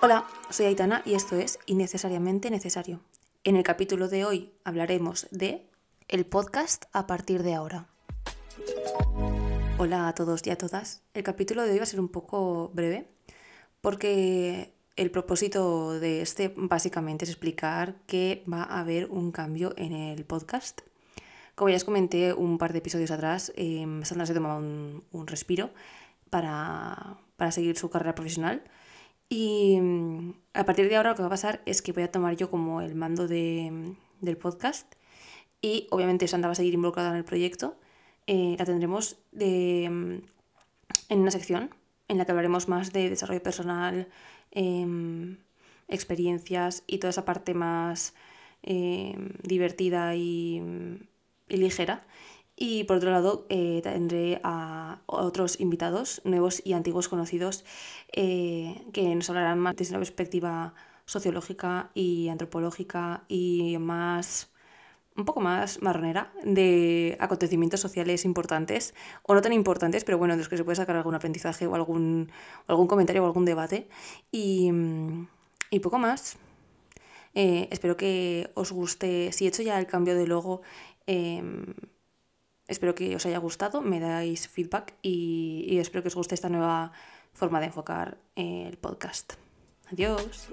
Hola, soy Aitana y esto es Innecesariamente Necesario. En el capítulo de hoy hablaremos de el podcast a partir de ahora. Hola a todos y a todas. El capítulo de hoy va a ser un poco breve porque el propósito de este básicamente es explicar que va a haber un cambio en el podcast. Como ya os comenté un par de episodios atrás, eh, Sandra se tomaba un, un respiro para, para seguir su carrera profesional. Y mm, a partir de ahora lo que va a pasar es que voy a tomar yo como el mando de, del podcast y obviamente Sandra va a seguir involucrada en el proyecto. Eh, la tendremos de, mm, en una sección en la que hablaremos más de desarrollo personal, em, experiencias y toda esa parte más em, divertida y ligera. Y por otro lado, eh, tendré a otros invitados, nuevos y antiguos conocidos, eh, que nos hablarán más desde una perspectiva sociológica y antropológica y más un poco más marronera de acontecimientos sociales importantes o no tan importantes, pero bueno, de los que se puede sacar algún aprendizaje o algún, algún comentario o algún debate. Y, y poco más. Eh, espero que os guste. Si he hecho ya el cambio de logo, em, espero que os haya gustado, me dais feedback y, y espero que os guste esta nueva forma de enfocar el podcast. Adiós.